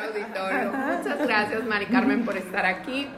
nuestro auditorio. Muchas gracias, Mari Carmen, por estar aquí.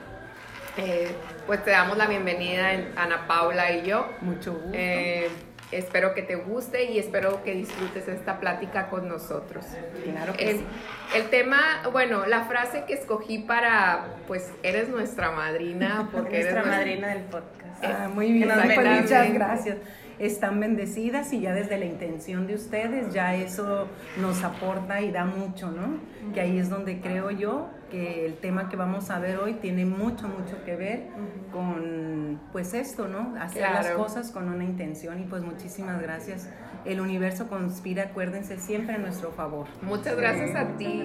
Eh, pues te damos la bienvenida, Ana Paula y yo. Mucho gusto. Eh, espero que te guste y espero que disfrutes esta plática con nosotros. Claro que el, sí. El tema, bueno, la frase que escogí para, pues, eres nuestra madrina, porque nuestra eres madrina del podcast. Ah, muy bien, pues muchas gracias. Están bendecidas y ya desde la intención de ustedes, ya eso nos aporta y da mucho, ¿no? Que ahí es donde creo yo que el tema que vamos a ver hoy tiene mucho, mucho que ver con, pues esto, ¿no? Hacer las cosas con una intención y pues muchísimas gracias. El universo conspira, acuérdense, siempre a nuestro favor. Muchas gracias a ti.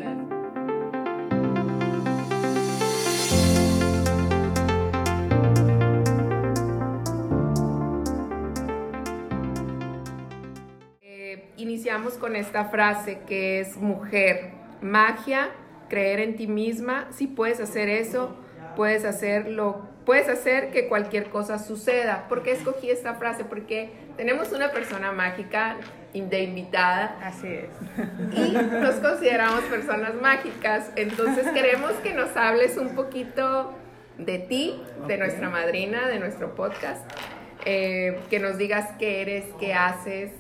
Con esta frase que es mujer, magia, creer en ti misma. Si puedes hacer eso, puedes hacerlo, puedes hacer que cualquier cosa suceda. ¿Por qué escogí esta frase? Porque tenemos una persona mágica de invitada Así es. y nos consideramos personas mágicas. Entonces queremos que nos hables un poquito de ti, de nuestra madrina, de nuestro podcast, eh, que nos digas qué eres, qué haces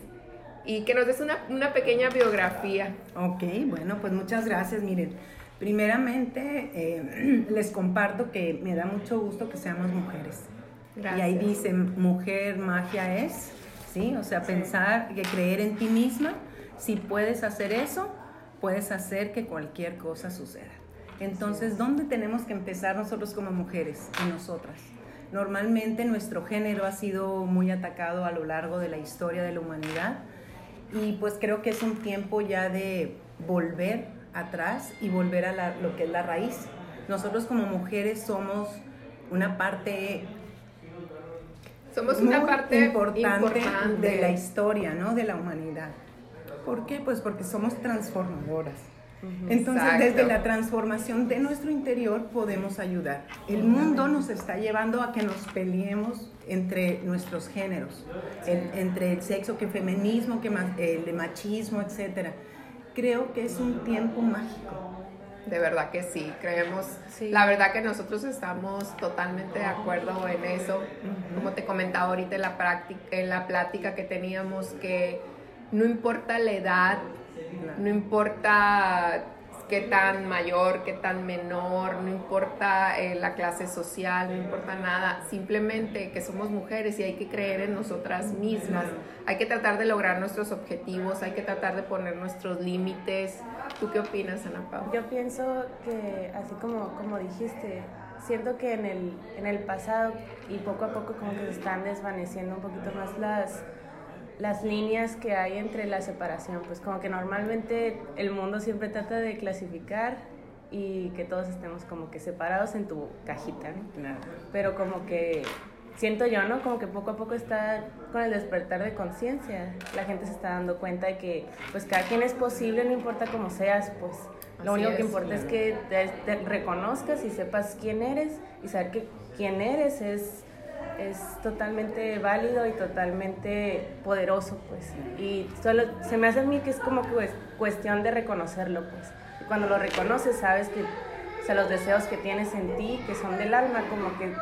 y que nos des una, una pequeña biografía. Ok, bueno, pues muchas gracias. Miren, primeramente eh, les comparto que me da mucho gusto que seamos mujeres. Gracias. Y ahí dice, mujer, magia es, ¿sí? O sea, pensar que creer en ti misma, si puedes hacer eso, puedes hacer que cualquier cosa suceda. Entonces, ¿dónde tenemos que empezar nosotros como mujeres? En nosotras. Normalmente nuestro género ha sido muy atacado a lo largo de la historia de la humanidad y pues creo que es un tiempo ya de volver atrás y volver a la- lo que es la raíz. Nosotros como mujeres somos una parte Somos una parte importante, importante, de la historia, ¿no? De la humanidad. ¿Por qué? Pues porque somos transformadoras. Entonces, Exacto. desde la transformación de nuestro interior podemos ayudar. El mundo nos está llevando a que nos peleemos entre nuestros géneros, en- entre el sexo, que feminismo, que ma- el machismo, etcétera. Creo que es un tiempo mágico. De verdad que sí, creemos. Sí. La verdad que nosotros estamos totalmente de acuerdo en eso. Como te comentaba ahorita en la, práctica, en la plática que teníamos, que no importa la edad, no importa qué tan mayor, qué tan menor, no importa eh, la clase social, no importa nada, simplemente que somos mujeres y hay que creer en nosotras mismas, hay que tratar de lograr nuestros objetivos, hay que tratar de poner nuestros límites. ¿Tú qué opinas, Ana Paula? Yo pienso que, así como, como dijiste, siento que en el, en el pasado y poco a poco como que se están desvaneciendo un poquito más las, las líneas que hay entre la separación. Pues como que normalmente el mundo siempre trata de clasificar y que todos estemos como que separados en tu cajita, ¿no? pero como que siento yo, ¿no? Como que poco a poco está con el despertar de conciencia, la gente se está dando cuenta de que pues cada quien es posible, no importa cómo seas, pues lo Así único que importa es que te, te reconozcas y sepas quién eres y saber que quién eres es es totalmente válido y totalmente poderoso, pues. Y solo se me hace a mí que es como que es cuestión de reconocerlo, pues. Y cuando lo reconoces, sabes que o sea, los deseos que tienes en ti, que son del alma, como que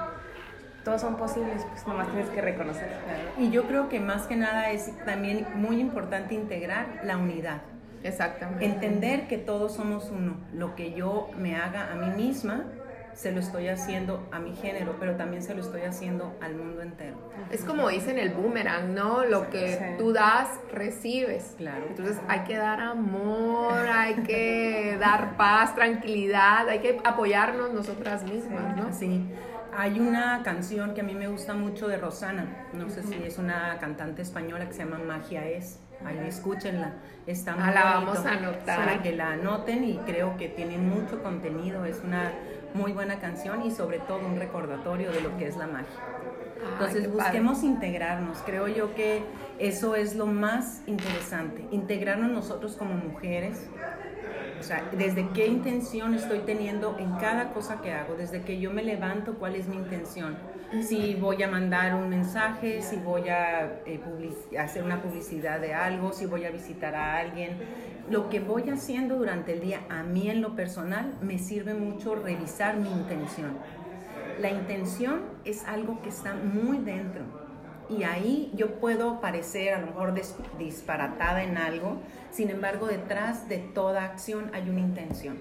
todos son posibles, pues nomás tienes que reconocer. Y yo creo que más que nada es también muy importante integrar la unidad. Exactamente. Entender que todos somos uno. Lo que yo me haga a mí misma, se lo estoy haciendo a mi género, pero también se lo estoy haciendo al mundo entero. Es como dicen el boomerang, ¿no? Lo que Sí. tú das, recibes. Claro. Entonces hay que dar amor, hay que dar paz, tranquilidad, hay que apoyarnos nosotras mismas, ¿no? Sí. Hay una canción que a mí me gusta mucho de Rosana, no sé si es una cantante española que se llama Magia es, ahí escúchenla, está muy Ah, la bonito, vamos a anotar. Para que la anoten y creo que tiene mucho contenido, es una muy buena canción y sobre todo un recordatorio de lo que es la magia. Ay, Entonces padre. busquemos integrarnos, creo yo que eso es lo más interesante, integrarnos nosotros como mujeres, sea, desde qué intención estoy teniendo en cada cosa que hago, desde que yo me levanto, cuál es mi intención. Si voy a mandar un mensaje, si voy a eh, hacer una publicidad de algo, si voy a visitar a alguien. Lo que voy haciendo durante el día, a mí en lo personal, me sirve mucho revisar mi intención. La intención es algo que está muy dentro y ahí yo puedo parecer a lo mejor disparatada en algo, sin embargo detrás de toda acción hay una intención.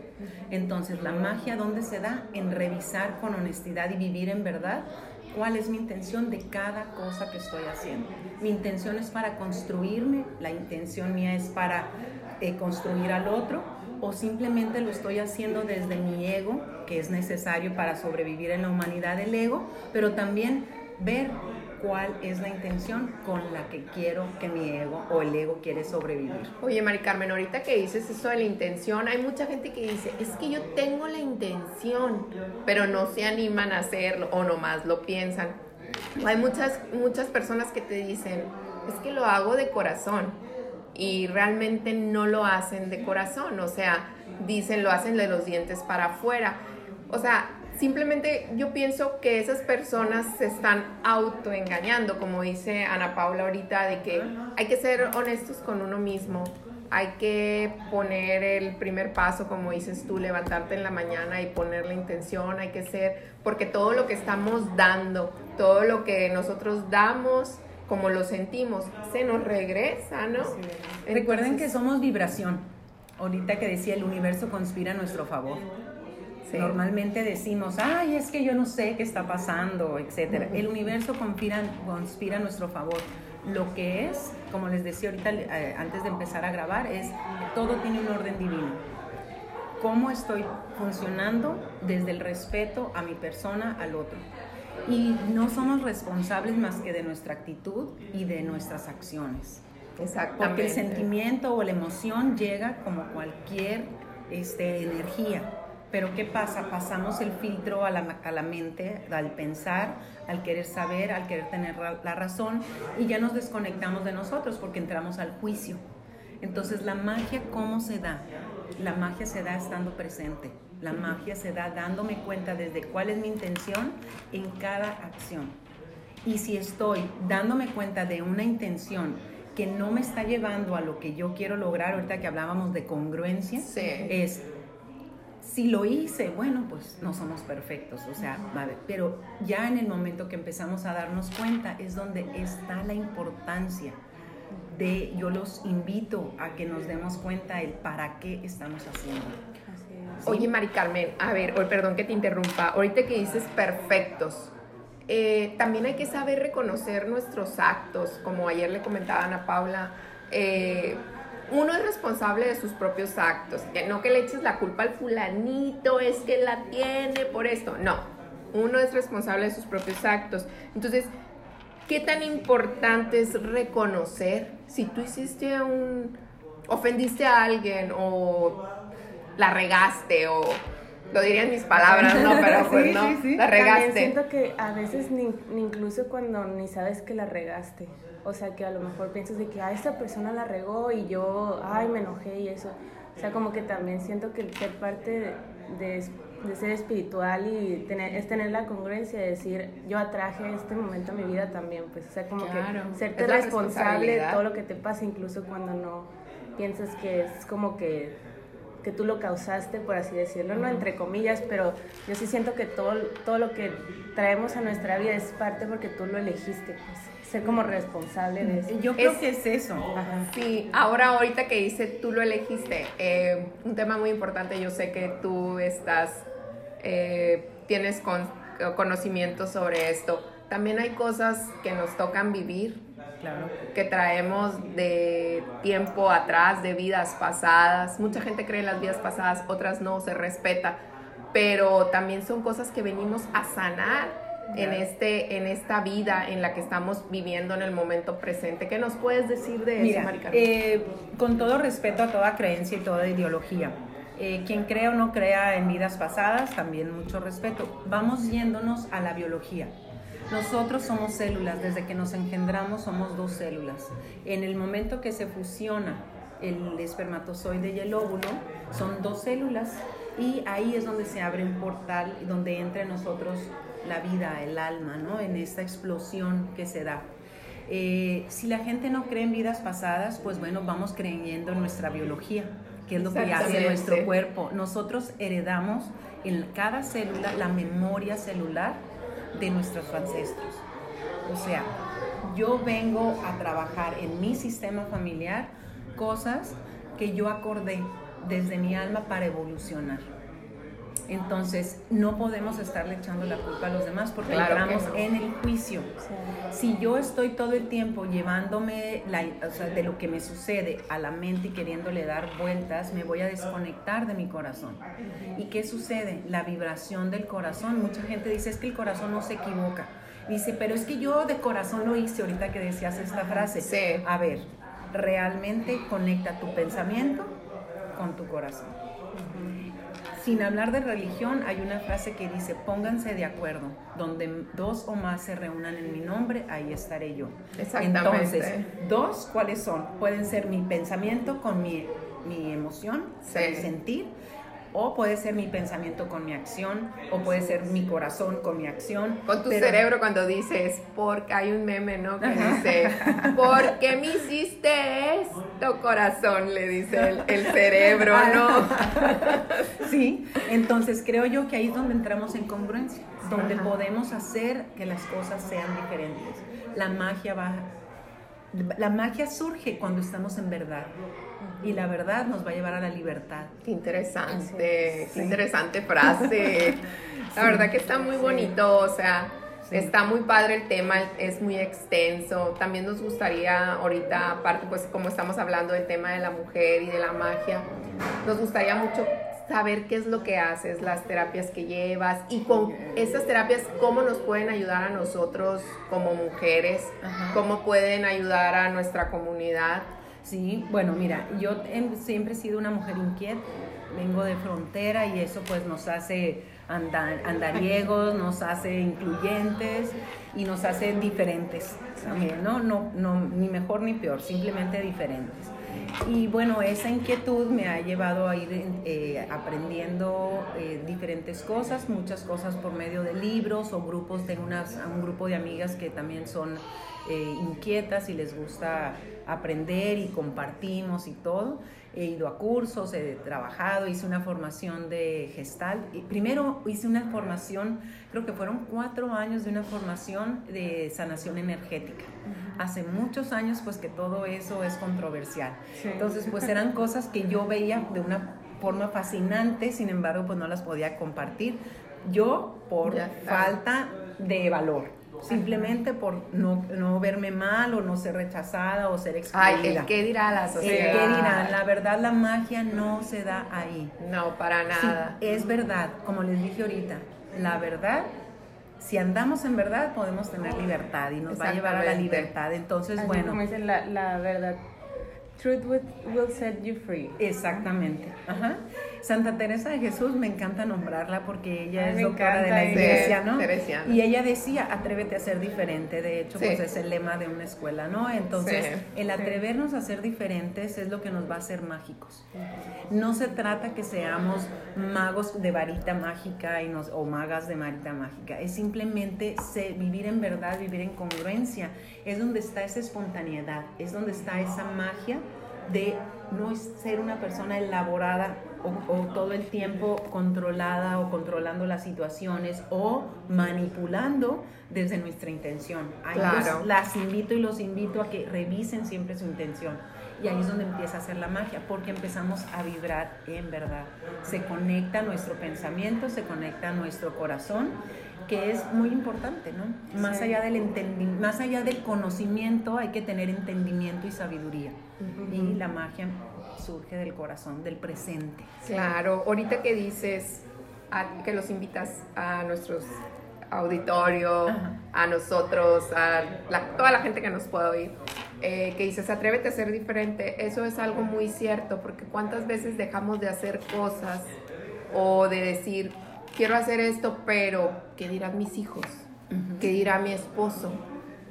Entonces la magia, ¿dónde se da? En revisar con honestidad y vivir en verdad cuál es mi intención de cada cosa que estoy haciendo. Mi intención es para construirme, la intención mía es para eh, construir al otro o simplemente lo estoy haciendo desde mi ego, que es necesario para sobrevivir en la humanidad del ego, pero también ver cuál es la intención con la que quiero que mi ego o el ego quiere sobrevivir. Oye, Mari Carmen, ahorita que dices eso de la intención, hay mucha gente que dice, es que yo tengo la intención, pero no se animan a hacerlo o nomás lo piensan. Hay muchas, muchas personas que te dicen, es que lo hago de corazón y realmente no lo hacen de corazón, o sea, dicen lo hacen de los dientes para afuera. O sea, simplemente yo pienso que esas personas se están autoengañando, como dice Ana Paula ahorita, de que hay que ser honestos con uno mismo, hay que poner el primer paso, como dices tú, levantarte en la mañana y poner la intención, hay que ser, porque todo lo que estamos dando, todo lo que nosotros damos, como lo sentimos, se nos regresa, ¿no? Recuerden que somos vibración. Ahorita que decía el universo conspira a nuestro favor. Normalmente decimos, ay, es que yo no sé qué está pasando, etc. El universo conspira, conspira a nuestro favor. Lo que es, como les decía ahorita eh, antes de empezar a grabar, es todo tiene un orden divino. ¿Cómo estoy funcionando desde el respeto a mi persona, al otro? Y no somos responsables más que de nuestra actitud y de nuestras acciones. Exactamente. Porque el sentimiento o la emoción llega como cualquier este, energía pero ¿qué pasa? Pasamos el filtro a la, a la, mente, al pensar, al querer saber, al querer tener la razón y ya nos desconectamos de nosotros porque entramos al juicio. Entonces, ¿la magia cómo se da? La magia se da estando presente. La magia se da dándome cuenta desde cuál es mi intención en cada acción. Y si estoy dándome cuenta de una intención que no me está llevando a lo que yo quiero lograr, ahorita que hablábamos de congruencia, es si lo hice, bueno, pues no somos perfectos, o sea, pero ya en el momento que empezamos a darnos cuenta es donde está la importancia de, yo los invito a que nos demos cuenta el para qué estamos haciendo. Oye, Mari Carmen, a ver, perdón que te interrumpa, ahorita que dices perfectos, eh, también hay que saber reconocer nuestros actos, como ayer le comentaba a Ana Paula, eh, uno es responsable de sus propios actos, que no que le eches la culpa al fulanito, es que la tiene por esto, no, uno es responsable de sus propios actos. Entonces, ¿qué tan importante es reconocer si tú hiciste un, ofendiste a alguien o la regaste o lo dirían mis palabras, ¿no? Pero pues no, la regaste. También siento que a veces ni, incluso cuando ni sabes que la regaste, o sea, que a lo mejor piensas de que, ah, esta persona la regó y yo, ay, me enojé y eso. O sea, como que también siento que ser parte de, de, ser espiritual y tener, es tener la congruencia de decir, yo atraje este momento a mi vida también, pues, o sea, como que serte responsable de todo lo que te pasa, incluso cuando no piensas que es como que que tú lo causaste, por así decirlo, no entre comillas, pero yo sí siento que todo, todo lo que traemos a nuestra vida es parte porque tú lo elegiste, pues, ser como responsable de eso. Yo creo que es eso. Sí, ahora ahorita que dice tú lo elegiste, eh, un tema muy importante, yo sé que tú estás, eh, tienes con, conocimiento sobre esto. También hay cosas que nos tocan vivir que traemos de tiempo atrás, de vidas pasadas. Mucha gente cree en las vidas pasadas, otras no, se respeta, pero también son cosas que venimos a sanar en, este, en esta vida en la que estamos viviendo en el momento presente. ¿Qué nos puedes decir de eso, eh, con todo respeto a toda creencia y toda ideología. Eh, quien crea o no crea en vidas pasadas, también mucho respeto. Vamos yéndonos a la biología. Nosotros somos células, desde que nos engendramos somos dos células. En el momento que se fusiona el espermatozoide y el óvulo son dos células y ahí es donde se abre un portal donde entra en nosotros la vida, el alma, ¿no? En esta explosión que se da. Eh, si la gente no cree en vidas pasadas, pues bueno, vamos creyendo en nuestra biología, que es lo que hace nuestro cuerpo. Nosotros heredamos en cada célula la memoria celular de nuestros ancestros. O sea, yo vengo a trabajar en mi sistema familiar cosas que yo acordé desde mi alma para evolucionar. Entonces, no podemos estarle echando la culpa a los demás porque entramos en el juicio. Si yo estoy todo el tiempo llevándome de lo que me sucede a la mente y queriéndole dar vueltas, me voy a desconectar de mi corazón. ¿Y qué sucede? La vibración del corazón. Mucha gente dice es que el corazón no se equivoca. Dice, pero es que yo de corazón lo hice ahorita que decías esta frase. A ver, realmente conecta tu pensamiento con tu corazón. Sin hablar de religión, hay una frase que dice, pónganse de acuerdo, donde dos o más se reúnan en mi nombre, ahí estaré yo. Entonces, dos, ¿cuáles son? Pueden ser mi pensamiento con mi, mi emoción, mi sentir, o puede ser mi pensamiento con mi acción, o puede ser mi corazón con mi acción. Con tu cerebro cuando dices, porque hay un meme, ¿no? Que dice, ¿por qué me hiciste esto, corazón? Le dice el, cerebro, ¿no? sí, entonces creo yo que ahí es donde entramos en congruencia, donde podemos hacer que las cosas sean diferentes. La magia va, la magia surge cuando estamos en verdad y la verdad nos va a llevar a la libertad. Qué interesante, qué interesante frase. La verdad que está muy bonito, o sea, está muy padre el tema, es muy extenso. También nos gustaría ahorita, aparte pues como estamos hablando del tema de la mujer y de la magia, nos gustaría mucho saber qué es lo que haces, las terapias que llevas y con esas terapias cómo nos pueden ayudar a nosotros como mujeres, cómo pueden ayudar a nuestra comunidad. Sí, bueno, mira, yo siempre he sido una mujer inquieta, vengo de frontera y eso pues nos hace andar, andariegos, nos hace incluyentes y nos hace diferentes también, ¿no? No, no, ni mejor ni peor, simplemente diferentes. Y bueno, esa inquietud me ha llevado a ir eh, aprendiendo eh, diferentes cosas, muchas cosas por medio de libros o grupos. Tengo unas, un grupo de amigas que también son eh, inquietas y les gusta aprender y compartimos y todo. He ido a cursos, he trabajado, hice una formación de gestal. Primero hice una formación, creo que fueron cuatro años de una formación de sanación energética. Hace muchos años pues que todo eso es controversial. Entonces pues eran cosas que yo veía de una forma fascinante, sin embargo pues no las podía compartir. Yo por falta de valor simplemente por no, no, verme mal o no ser rechazada o ser excluida. Ay, el qué dirá la sociedad. El qué dirán. La verdad, la magia no se da ahí. No, para nada. es verdad, como les dije ahorita, la verdad, si andamos en verdad, podemos tener libertad y nos va a llevar a la libertad. Entonces, bueno. Como dicen, la, la verdad Truth will, set you free. Exactamente. Ajá. Santa Teresa de Jesús me encanta nombrarla porque ella es doctora de la iglesia, ¿no? Y ella decía, atrévete a ser diferente. De hecho, pues es el lema de una escuela, ¿no? Entonces, el atrevernos a ser diferentes es lo que nos va a hacer mágicos. No se trata que seamos magos de varita mágica y nos, o magas de varita mágica. Es simplemente vivir en verdad, vivir en congruencia. Es donde está esa espontaneidad, es donde está esa magia de no ser una persona elaborada o, todo el tiempo controlada o controlando las situaciones o manipulando desde nuestra intención. Ahí las invito y los invito a que revisen siempre su intención. Y ahí es donde empieza a hacer la magia, porque empezamos a vibrar en verdad. Se conecta nuestro pensamiento, se conecta nuestro corazón que es muy importante, ¿no? Más, allá del más allá del conocimiento hay que tener entendimiento y sabiduría. Y la magia surge del corazón, del presente. Claro, ahorita que dices que los invitas a nuestros auditorios, a nosotros, a toda la gente que nos pueda oír, eh, que dices, atrévete a ser diferente, eso es algo muy cierto, porque cuántas veces dejamos de hacer cosas o de decir, quiero hacer esto, pero ¿qué dirán mis hijos? ¿Qué dirá mi esposo?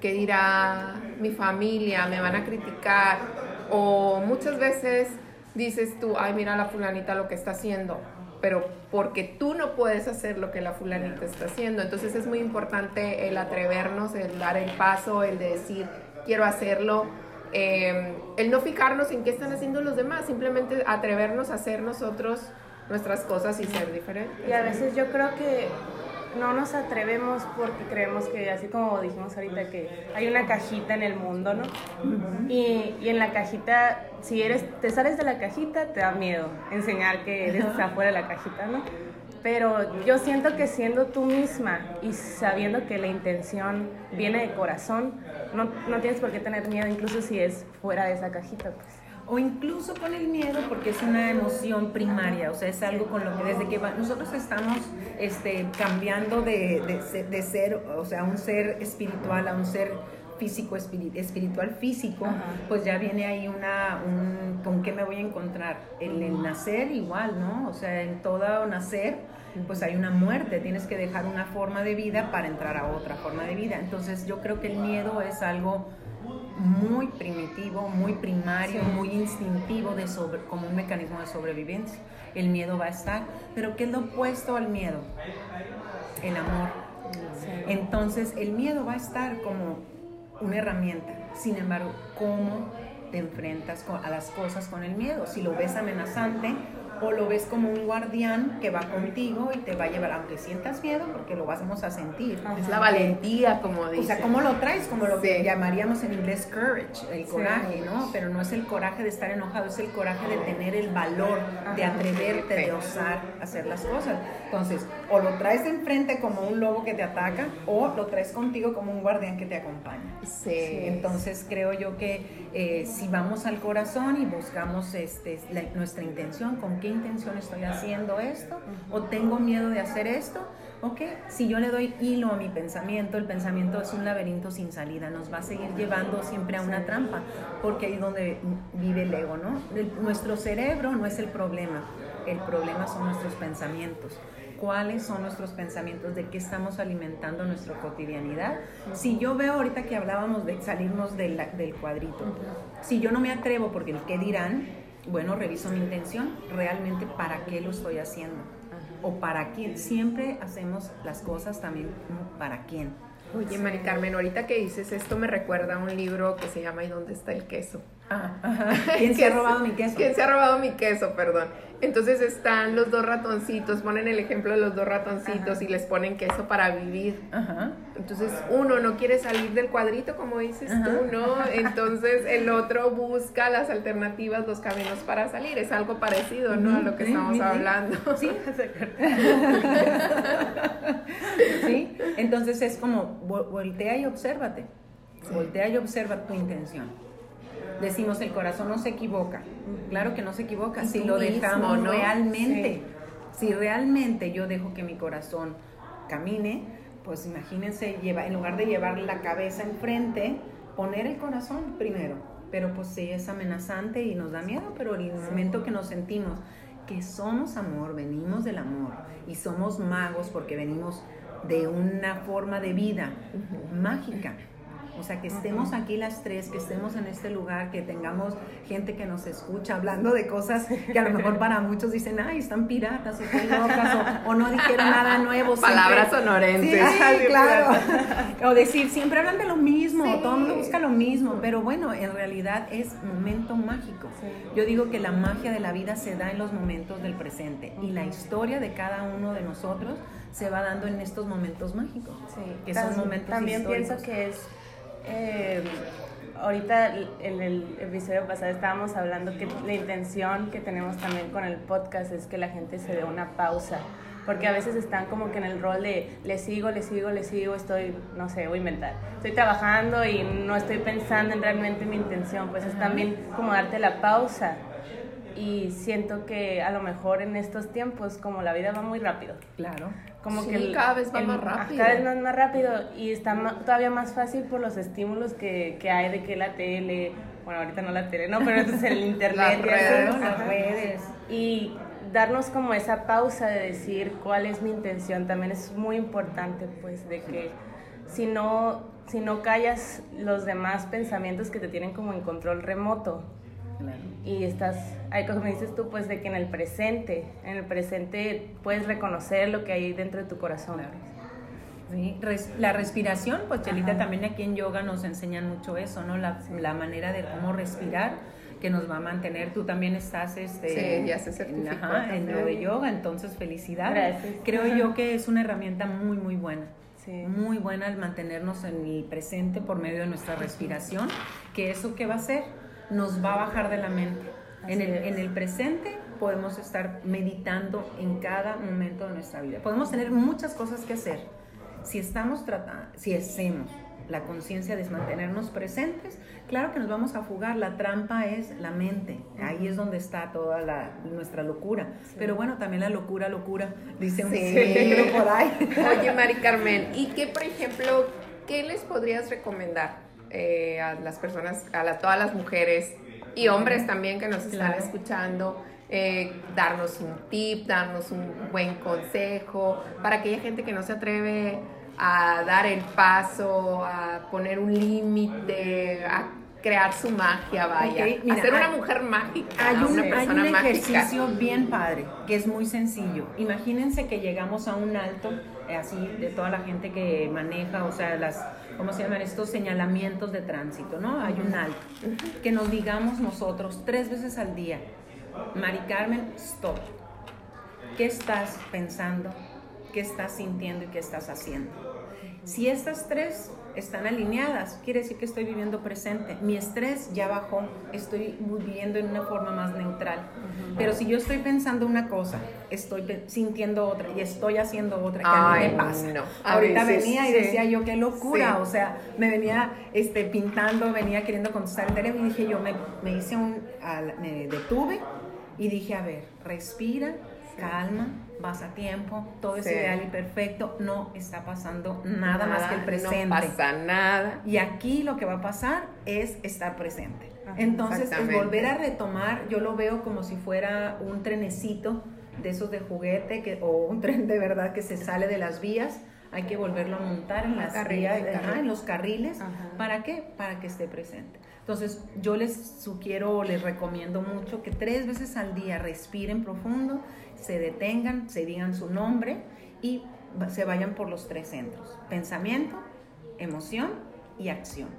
¿Qué dirá mi familia? ¿Me van a criticar? O muchas veces dices tú, ay, mira la fulanita lo que está haciendo, pero porque tú no puedes hacer lo que la fulanita está haciendo. Entonces es muy importante el atrevernos, el dar el paso, el de decir, quiero hacerlo. eh, el no fijarnos en qué están haciendo los demás, simplemente atrevernos a hacer nosotros nuestras cosas y ser diferentes. Y a veces yo creo que no nos atrevemos porque creemos que, así como dijimos ahorita, que hay una cajita en el mundo, ¿no? y, y en la cajita, si eres, te sales de la cajita, te da miedo enseñar que eres afuera de la cajita, ¿no? Pero yo siento que siendo tú misma y sabiendo que la intención viene de corazón, no, no tienes por qué tener miedo, incluso si es fuera de esa cajita, pues. O incluso con el miedo, porque es una emoción primaria, o sea, es algo con lo que desde que va- nosotros estamos este, cambiando de, de se- de ser, o sea, un ser espiritual a un ser físico, espiri- espiritual físico, pues ya viene ahí una, un, ¿con qué me voy a encontrar? El, el nacer igual, ¿no? O sea, en todo nacer, pues hay una muerte, tienes que dejar una forma de vida para entrar a otra forma de vida. Entonces yo creo que el miedo es algo muy primitivo, muy primario, muy instintivo de sobre, como un mecanismo de sobrevivencia. El miedo va a estar, pero ¿qué es lo opuesto al miedo? El amor. Entonces el miedo va a estar como una herramienta. Sin embargo, ¿cómo te enfrentas a las cosas con el miedo? Si lo ves amenazante o lo ves como un guardián que va contigo y te va a llevar, aunque sientas miedo, porque lo vamos a sentir. Es la valentía, como dice. O sea, ¿cómo lo traes? Como lo que llamaríamos en inglés courage, el coraje, ¿no? Pero no es el coraje de estar enojado, es el coraje de tener el valor, de atreverte, de osar hacer las cosas. Entonces, o lo traes de enfrente como un lobo que te ataca, o lo traes contigo como un guardián que te acompaña. Sí. Entonces creo yo que eh, si vamos al corazón y buscamos este, la- nuestra intención, con qué intención estoy haciendo esto, o tengo miedo de hacer esto, ok, si yo le doy hilo a mi pensamiento, el pensamiento es un laberinto sin salida, nos va a seguir llevando siempre a una trampa, porque ahí es donde vive el ego, ¿no? El- nuestro cerebro no es el problema, el problema son nuestros pensamientos cuáles son nuestros pensamientos, de qué estamos alimentando nuestra cotidianidad. Si yo veo ahorita que hablábamos de salirnos del, del cuadrito, si yo no me atrevo porque el qué dirán, bueno, reviso mi intención, realmente para qué lo estoy haciendo o para quién. Siempre hacemos las cosas también para quién. Oye, Mari Carmen, ahorita que dices esto me recuerda a un libro que se llama ¿Y dónde está el queso? Ajá. ¿Quién se ha robado mi queso? ¿Quién se ha robado mi queso? Perdón. Entonces están los dos ratoncitos, ponen el ejemplo de los dos ratoncitos y les ponen queso para vivir. Ajá. Entonces uno no quiere salir del cuadrito, como dices Ajá. tú, ¿no? Entonces el otro busca las alternativas, los caminos para salir. Es algo parecido, ¿no? A lo que Sí, estamos sí, sí. hablando. Sí, ¿Sí? Entonces es como vo- voltea y obsérvate. Voltea y observa tu intención. Decimos el corazón no se equivoca. Claro que no se equivoca si lo mismo, dejamos ¿no? realmente. Si realmente yo dejo que mi corazón camine, pues imagínense lleva, en lugar de llevar la cabeza enfrente, poner el corazón primero. Pero pues sí es amenazante y nos da miedo, pero en el momento que nos sentimos que somos amor, venimos del amor y somos magos porque venimos de una forma de vida mágica. O sea, que estemos aquí las tres, que estemos en este lugar, que tengamos gente que nos escucha hablando de cosas que a lo mejor para muchos dicen, ay, están piratas o qué locas o, o no dijeron nada nuevo. Palabras sonorenses. Sí, claro. O decir, siempre hablan de lo mismo, Sí. todo el mundo busca lo mismo, pero bueno, en realidad es momento mágico. Yo digo que la magia de la vida se da en los momentos del presente y la historia de cada uno de nosotros se va dando en estos momentos mágicos, Sí, que son momentos También históricos. pienso que es. Eh, ahorita en el episodio pasado estábamos hablando que la intención que tenemos también con el podcast es que la gente se dé una pausa. Porque a veces están como que en el rol de le sigo, le sigo, le sigo, estoy, no sé, voy a inventar. Estoy trabajando y no estoy pensando en realmente mi intención. Pues es también como darte la pausa. Y siento que a lo mejor en estos tiempos, como la vida va muy rápido, Claro. Como Sí, que cada vez va el- más rápido. Cada vez más, más rápido y está ma- todavía más fácil por los estímulos que, que hay de que la tele, bueno, ahorita no la tele, no, pero entonces el internet Las redes, las redes. Y darnos como esa pausa de decir cuál es mi intención también es muy importante, pues, de que si no, si no callas los demás pensamientos que te tienen como en control remoto, Y estás, hay como dices tú, pues de que en el presente, en el presente puedes reconocer lo que hay dentro de tu corazón. Sí, la respiración, pues Chelita también aquí en yoga nos enseñan mucho eso, ¿no? La, la, manera de cómo respirar que nos va a mantener. Tú también estás este, sí, ya se en, en lo de yoga, entonces felicidades. Creo yo que es una herramienta muy, muy buena. Muy buena al mantenernos en el presente por medio de nuestra respiración, que eso que va a hacer nos va a bajar de la mente. En el, en el, presente podemos estar meditando en cada momento de nuestra vida. Podemos tener muchas cosas que hacer. Si estamos tratando, si hacemos la conciencia de mantenernos presentes, claro que nos vamos a fugar. La trampa es la mente. Ahí es donde está toda la, nuestra locura. Pero bueno, también la locura, locura, dice un sí. por ahí. Oye, Mari Carmen, ¿y qué, por ejemplo, qué les podrías recomendar eh, a las personas, a todas las mujeres y hombres también que nos están escuchando? Eh, darnos un tip, darnos un buen consejo para aquella gente que no se atreve a dar el paso, a poner un límite, a crear su magia, vaya. a ser una mujer mágica. Hay un, hay un ejercicio bien padre, que es muy sencillo. Imagínense que llegamos a un alto, eh, así, de toda la gente que maneja, o sea, las, ¿cómo se llaman? Estos señalamientos de tránsito, ¿no? Hay un alto. Que nos digamos nosotros tres veces al día, Mari Carmen, stop. ¿Qué estás pensando? qué estás sintiendo y qué estás haciendo. Si estas tres están alineadas, quiere decir que estoy viviendo presente. Mi estrés ya bajó, estoy viviendo en una forma más neutral. Pero si yo estoy pensando una cosa, estoy sintiendo otra y estoy haciendo otra, que a mí me pasa. Ahorita venía y decía yo, qué locura, o sea, me venía este, pintando, venía queriendo contestar el teléfono y dije yo, me, me hice un, me detuve y dije, a ver, respira, calma, vas a tiempo, todo es ideal y perfecto, no está pasando nada, más que el presente. No pasa nada. Y aquí lo que va a pasar es estar presente. Entonces, es volver a retomar, yo lo veo como si fuera un trenecito de esos de juguete que, o un tren de verdad que se sale de las vías. Hay que volverlo a montar en las vías, en los carriles. ¿Para qué? Para que esté presente. Entonces, yo les sugiero, les recomiendo mucho que tres veces al día respiren profundo se detengan, se digan su nombre y se vayan por los tres centros, pensamiento, emoción y acción.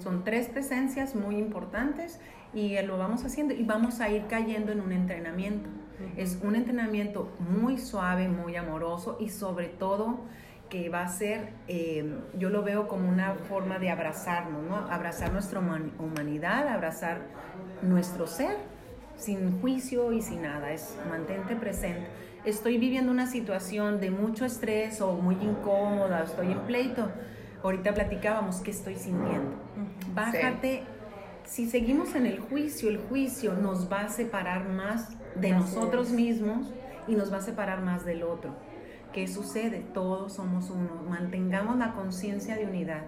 Son tres presencias muy importantes y lo vamos haciendo y vamos a ir cayendo en un entrenamiento. Es un entrenamiento muy suave, muy amoroso y sobre todo que va a ser, eh, yo lo veo como una forma de abrazarnos, ¿no? abrazar nuestra humanidad, abrazar nuestro ser sin juicio y sin nada, es mantente presente. Estoy viviendo una situación de mucho estrés o muy incómoda, estoy en pleito. Ahorita platicábamos qué estoy sintiendo. Bájate. Si seguimos en el juicio, el juicio nos va a separar más de nosotros mismos y nos va a separar más del otro. ¿Qué sucede? Todos somos uno. Mantengamos la conciencia de unidad.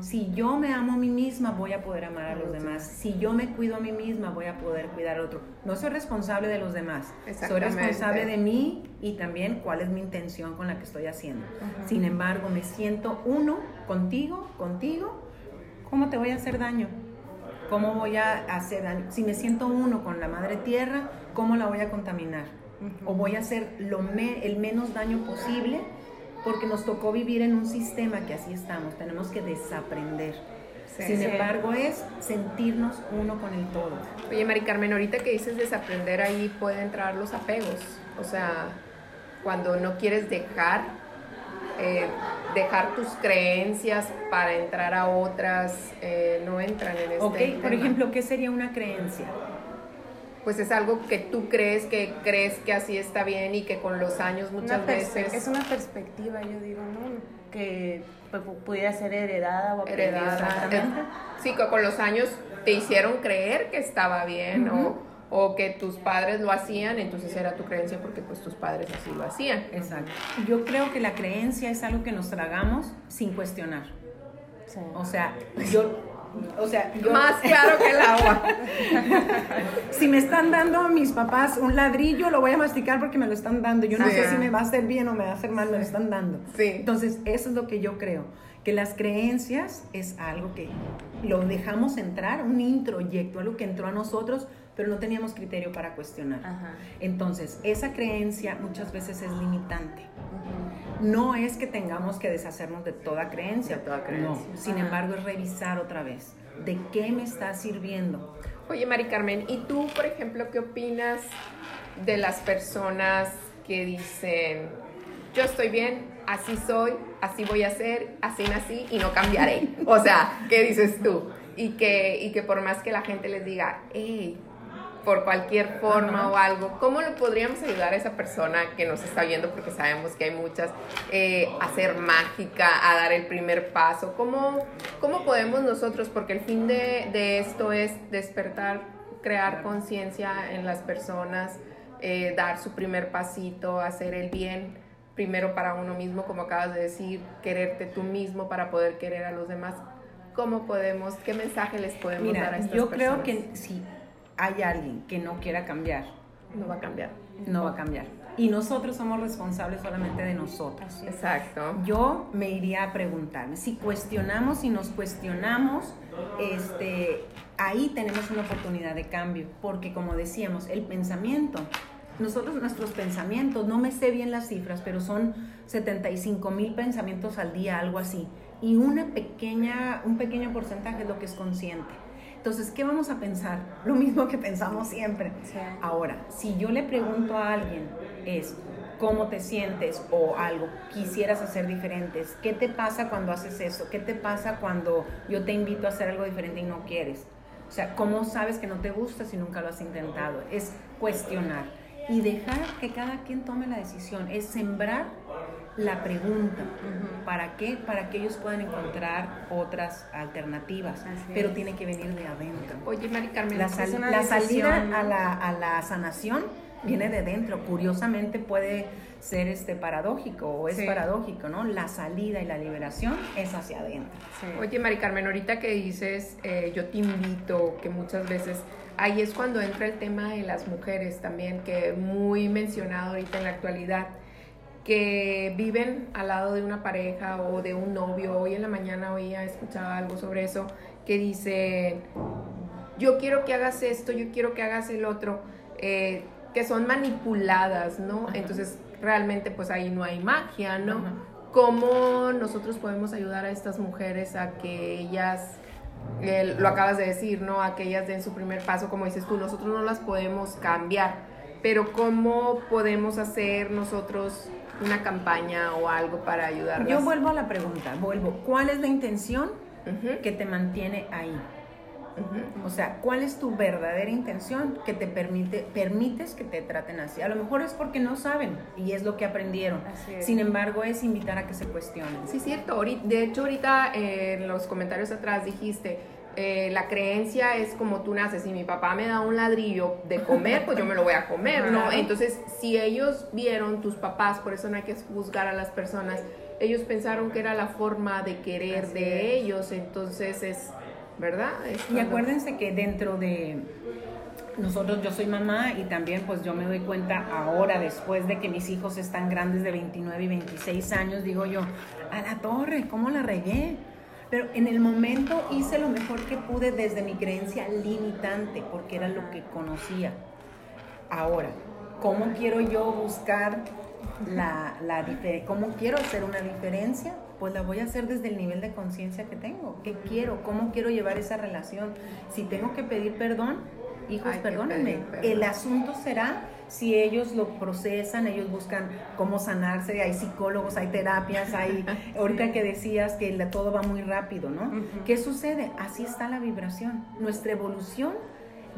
Si yo me amo a mí misma, voy a poder amar a los demás. Si yo me cuido a mí misma, voy a poder cuidar al otro. No soy responsable de los demás. Soy responsable de mí y también cuál es mi intención con la que estoy haciendo. Sin embargo, me siento uno contigo, contigo. ¿Cómo te voy a hacer daño? ¿Cómo voy a hacer daño? Si me siento uno con la madre tierra, ¿cómo la voy a contaminar? O voy a hacer lo el menos daño posible porque nos tocó vivir en un sistema que así estamos, tenemos que desaprender. Sin embargo, es sentirnos uno con el todo. Oye, Mari Carmen, ahorita que dices desaprender, ahí pueden entrar los apegos. O sea, cuando no quieres dejar, eh, dejar tus creencias para entrar a otras, eh, no entran en este Ok, por ejemplo, ¿qué sería una creencia? Pues es algo que tú crees que crees que así está bien y que con los años muchas veces es una perspectiva yo digo no que pues, pudiera ser heredada o heredada sí que con los años te hicieron creer que estaba bien o, o que tus padres lo hacían entonces era tu creencia porque pues tus padres así lo hacían. Exacto. Yo creo que la creencia es algo que nos tragamos sin cuestionar. O sea yo O sea, yo, más claro que el agua. si me están dando a mis papás un ladrillo, lo voy a masticar porque me lo están dando. Yo no sé si me va a hacer bien o me va a hacer mal, me lo están dando. Sí. Entonces, eso es lo que yo creo. Que las creencias es algo que lo dejamos entrar, un introyecto, algo que entró a nosotros, pero no teníamos criterio para cuestionar. Entonces, esa creencia muchas veces es limitante. No es que tengamos que deshacernos de toda creencia, toda creencia. Sin embargo, es revisar otra vez de qué me está sirviendo. Oye, Mari Carmen, ¿y tú, por ejemplo, qué opinas de las personas que dicen, yo estoy bien, así soy, así voy a ser, así nací y no cambiaré? O sea, ¿qué dices tú? Y que, y que por más que la gente les diga, hey, por cualquier forma o algo, ¿cómo lo podríamos ayudar a esa persona que nos está viendo? Porque sabemos que hay muchas, eh, a ser mágica, a dar el primer paso. ¿Cómo, cómo podemos nosotros? Porque el fin de, de esto es despertar, crear conciencia en las personas, eh, dar su primer pasito, hacer el bien primero para uno mismo, como acabas de decir, quererte tú mismo para poder querer a los demás. ¿Cómo podemos, qué mensaje les podemos dar a estas yo personas? Yo creo que sí hay alguien que no quiera cambiar, no va a cambiar. No va a cambiar. Y nosotros somos responsables solamente de nosotros. Exacto. Yo me iría a preguntarme, si cuestionamos y nos cuestionamos, este, ahí tenemos una oportunidad de cambio, porque como decíamos, el pensamiento, nosotros nuestros pensamientos, no me sé bien las cifras, pero son 75 mil pensamientos al día, algo así, y una pequeña, un pequeño porcentaje es lo que es consciente. Entonces, ¿qué vamos a pensar? Lo mismo que pensamos siempre. Ahora, si yo le pregunto a alguien, es, ¿cómo te sientes? O algo, quisieras hacer diferentes. ¿Qué te pasa cuando haces eso? ¿Qué te pasa cuando yo te invito a hacer algo diferente y no quieres? O sea, ¿cómo sabes que no te gusta si nunca lo has intentado? Es cuestionar y dejar que cada quien tome la decisión. Es sembrar la pregunta. ¿Para qué? Para que ellos puedan encontrar otras alternativas. pero tiene que venir de adentro. Oye, Mari Carmen, la, la salida a la, a la, sanación viene de dentro. Curiosamente puede ser este paradójico o es paradójico, ¿no? La salida y la liberación es hacia adentro. Oye, Mari Carmen, ahorita que dices, eh, yo te invito, que muchas veces ahí es cuando entra el tema de las mujeres también, que muy mencionado ahorita en la actualidad que viven al lado de una pareja o de un novio. Hoy en la mañana oía, escuchaba algo sobre eso, que dice, yo quiero que hagas esto, yo quiero que hagas el otro, eh, que son manipuladas, ¿no? Entonces, realmente pues ahí no hay magia, ¿no? ¿Cómo nosotros podemos ayudar a estas mujeres a que ellas... lo acabas de decir, ¿no? A que ellas den su primer paso, como dices tú, nosotros no las podemos cambiar, pero ¿cómo podemos hacer nosotros una campaña o algo para ayudarlas? Yo vuelvo a la pregunta, vuelvo. ¿Cuál es la intención que te mantiene ahí? O sea, ¿cuál es tu verdadera intención que te permite, permites que te traten así? A lo mejor es porque no saben y es lo que aprendieron. Sin embargo, es invitar a que se cuestionen. Sí, cierto. De hecho, ahorita eh, en los comentarios atrás dijiste, eh, la creencia es como tú naces. Si mi papá me da un ladrillo de comer, pues yo me lo voy a comer, ¿no? Entonces, si ellos vieron, tus papás, por eso no hay que juzgar a las personas, ellos pensaron que era la forma de querer de ellos, entonces es, ¿verdad? y acuérdense que dentro de nosotros, yo soy mamá y también pues yo me doy cuenta ahora, después de que mis hijos están grandes de 29 y 26 años, digo yo, a la torre, ¿cómo la regué? Pero en el momento hice lo mejor que pude desde mi creencia limitante, porque era lo que conocía. Ahora, ¿cómo quiero yo buscar la, la diferencia? ¿Cómo quiero hacer una diferencia? Pues la voy a hacer desde el nivel de conciencia que tengo. ¿Qué quiero? ¿Cómo quiero llevar esa relación? Si tengo que pedir perdón, hijos, perdónenme. El asunto será si ellos lo procesan, ellos buscan cómo sanarse, hay psicólogos, hay terapias, hay, ahorita que decías que todo va muy rápido, ¿no? ¿Qué sucede? Así está la vibración, nuestra evolución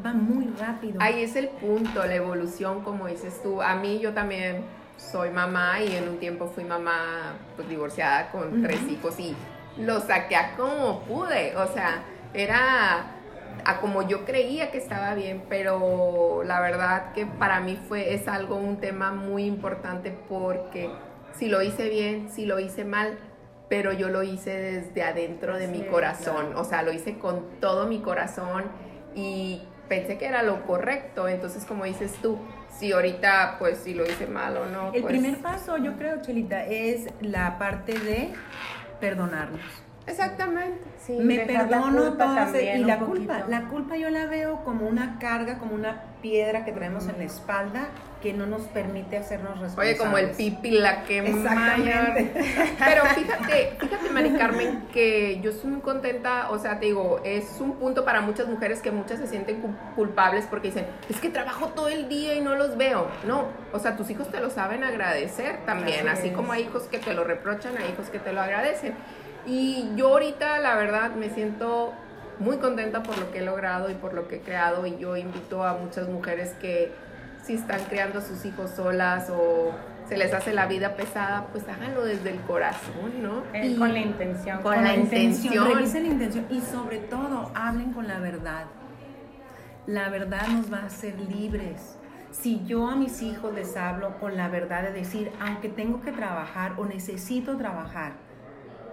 va muy rápido. Ahí es el punto, la evolución, como dices tú. A mí yo también soy mamá y en un tiempo fui mamá pues divorciada con tres hijos y lo saqué a como pude, o sea, era a como yo creía que estaba bien, pero la verdad que para mí fue, es algo, un tema muy importante porque si lo hice bien, si lo hice mal, pero yo lo hice desde adentro de mi Sí, corazón, o sea, lo hice con todo mi corazón y pensé que era lo correcto, entonces como dices tú, si ahorita pues si lo hice mal o no. El pues, primer paso, yo creo, Chelita, es la parte de perdonarnos. Exactamente. Sí, me la perdono ese- también y la poquito. culpa, la culpa yo la veo como una carga, como una piedra que traemos en la espalda que no nos permite hacernos responsables. Oye, como el pipi, la que Exactamente. Pero fíjate, fíjate, Mari Carmen, que yo estoy muy contenta, o sea, te digo, es un punto para muchas mujeres que muchas se sienten cu- culpables porque dicen, es que trabajo todo el día y no los veo. No, o sea, tus hijos te lo saben agradecer también, Así así como hay hijos que te lo reprochan, hay hijos que te lo agradecen. Y yo ahorita, la verdad, me siento muy contenta por lo que he logrado y por lo que he creado y yo invito a muchas mujeres que si están criando a sus hijos solas o se les hace la vida pesada, pues háganlo desde el corazón, ¿no? Eh, Y- con la intención. con la intención. Revisen la intención y sobre todo hablen con la verdad. La verdad nos va a hacer libres. Si yo a mis hijos les hablo con la verdad de decir, aunque tengo que trabajar o necesito trabajar,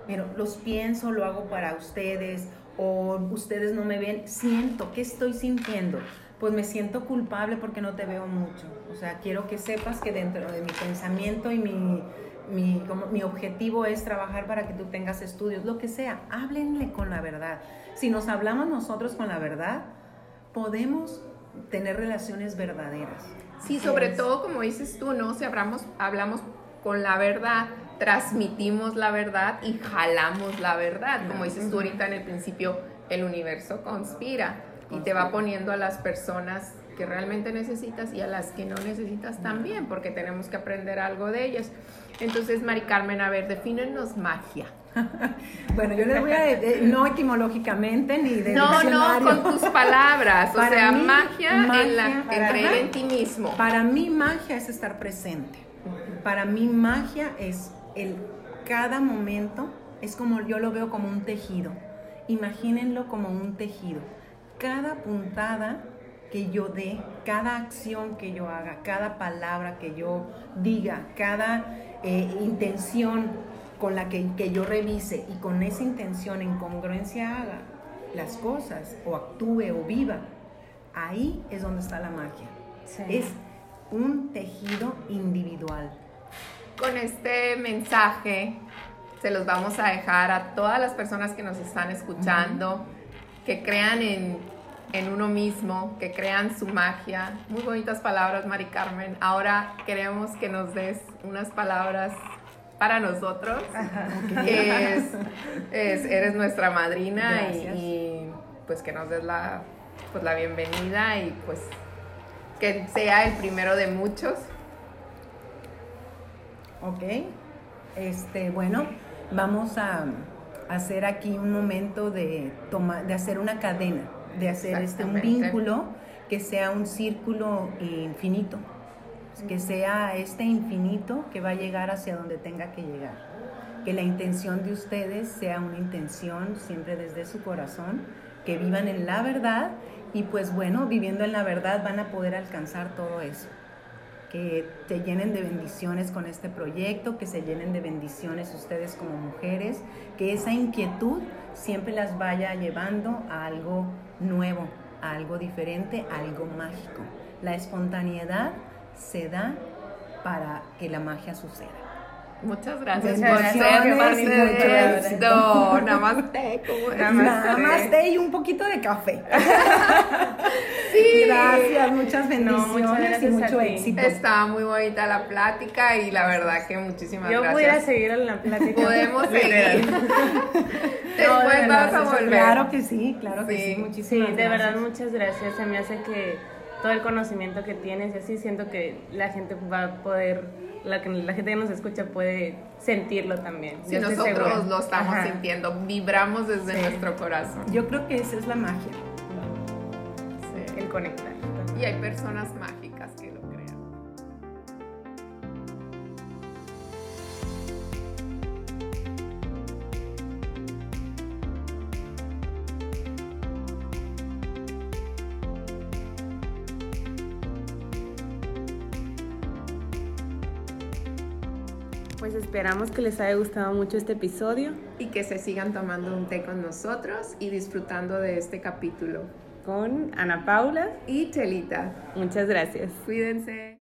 pero los pienso, lo hago para ustedes o ustedes no me ven, siento, ¿qué estoy sintiendo? Pues me siento culpable porque no te veo mucho. O sea, quiero que sepas que dentro de mi pensamiento y mi, mi, como, mi objetivo es trabajar para que tú tengas estudios, lo que sea, háblenle con la verdad. Si nos hablamos nosotros con la verdad, podemos tener relaciones verdaderas. Sí, sobre todo como dices tú, ¿no? Si hablamos, hablamos con la verdad, transmitimos la verdad y jalamos la verdad. Como dices tú ahorita en el principio, el universo conspira y te va poniendo a las personas que realmente necesitas y a las que no necesitas también, porque tenemos que aprender algo de ellas. Entonces, Mari Carmen, a ver, defínenos magia. Bueno, yo les voy a, eh, no etimológicamente ni de No, no, con tus palabras. O Para sea, mí, magia, en, la, magia, en creer en ti mismo. Para mí magia es estar presente. Para mí magia es el cada momento es como yo lo veo como un tejido. Imagínenlo como un tejido. Cada puntada que yo dé, cada acción que yo haga, cada palabra que yo diga, cada eh, intención con la que, que yo revise y con esa intención en congruencia haga las cosas o actúe o viva, ahí es donde está la magia. Sí. Es un tejido individual. Con este mensaje se los vamos a dejar a todas las personas que nos están escuchando, que crean en, en uno mismo, que crean su magia. Muy bonitas palabras, Mari Carmen. Ahora queremos que nos des unas palabras para nosotros. Es, es- eres nuestra madrina y, y, pues que nos des la, pues, la bienvenida y pues que sea el primero de muchos. ¿Ok? Este, bueno, vamos a hacer aquí un momento de, toma- de hacer una cadena, de hacer este, un vínculo que sea un círculo infinito, que sea este infinito que va a llegar hacia donde tenga que llegar. Que la intención de ustedes sea una intención siempre desde su corazón, que vivan en la verdad y pues bueno, viviendo en la verdad van a poder alcanzar todo eso que te llenen de bendiciones con este proyecto, que se llenen de bendiciones ustedes como mujeres, que esa inquietud siempre las vaya llevando a algo nuevo, a algo diferente, a algo mágico. La espontaneidad se da para que la magia suceda. Muchas gracias Muchas por ser gracias, parte y de mucho esto. Namaste. té y un poquito de café. Sí. Gracias, muchas bendiciones muchas y gracias mucho a ti. éxito. Estaba muy bonita la plática y la verdad que muchísimas Yo pudiera gracias. seguir en la plática. Podemos seguir. No, Después de vas a volver. Claro que sí, claro que Sí. sí. Sí, Muchísimas de verdad, gracias. muchas gracias. Se me hace que todo el conocimiento que tienes y así siento que la gente va a poder, la, que, la gente que nos escucha puede sentirlo también. Si nosotros segura. lo estamos Ajá. sintiendo, vibramos desde Sí. nuestro corazón. Yo creo que esa es la magia. Sí. El conectar. Y hay personas mágicas esperamos que les haya gustado mucho este episodio. Y que se sigan tomando un té con nosotros y disfrutando de este capítulo. Con Ana Paula y Telita. Muchas gracias. Cuídense.